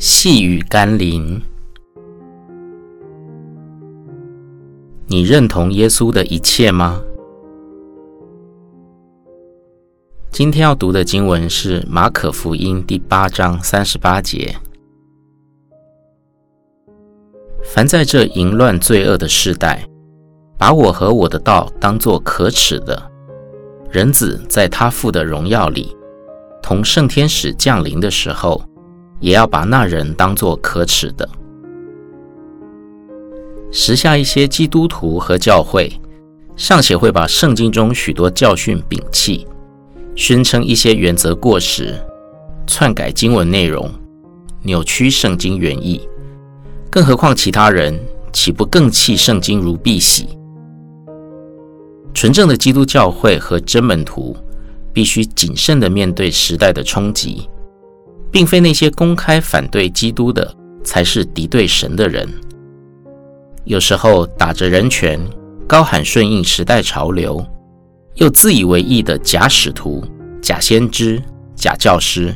细雨甘霖，你认同耶稣的一切吗？今天要读的经文是马可福音第八章三十八节。凡在这淫乱罪恶的世代，把我和我的道当作可耻的，人子在他父的荣耀里，同圣天使降临的时候，也要把那人当作可耻的。时下一些基督徒和教会，尚且会把圣经中许多教训摒弃。宣称一些原则过时，篡改经文内容，扭曲圣经原意，更何况其他人，岂不更弃圣经如敝屣？纯正的基督教会和真门徒必须谨慎地面对时代的冲击，并非那些公开反对基督的才是敌对神的人。有时候打着人权，高喊顺应时代潮流。又自以为义的假使徒、假先知、假教师，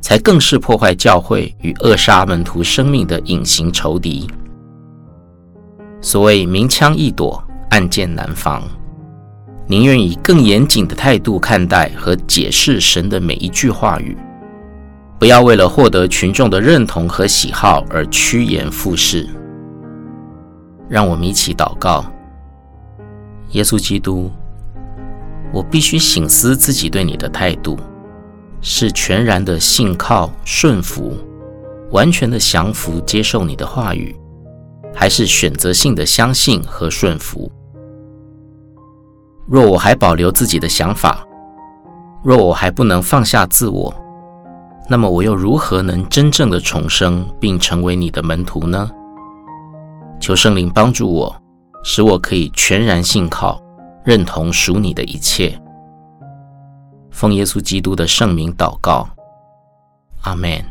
才更是破坏教会与扼杀门徒生命的隐形仇敌。所谓明枪易躲，暗箭难防，宁愿以更严谨的态度看待和解释神的每一句话语，不要为了获得群众的认同和喜好而趋炎附势。让我们一起祷告：耶稣基督。我必须省思自己对你的态度，是全然的信靠顺服，完全的降服接受你的话语，还是选择性的相信和顺服？若我还保留自己的想法，若我还不能放下自我，那么我又如何能真正的重生并成为你的门徒呢？求圣灵帮助我，使我可以全然信靠。认同属你的一切，奉耶稣基督的圣名祷告，阿门。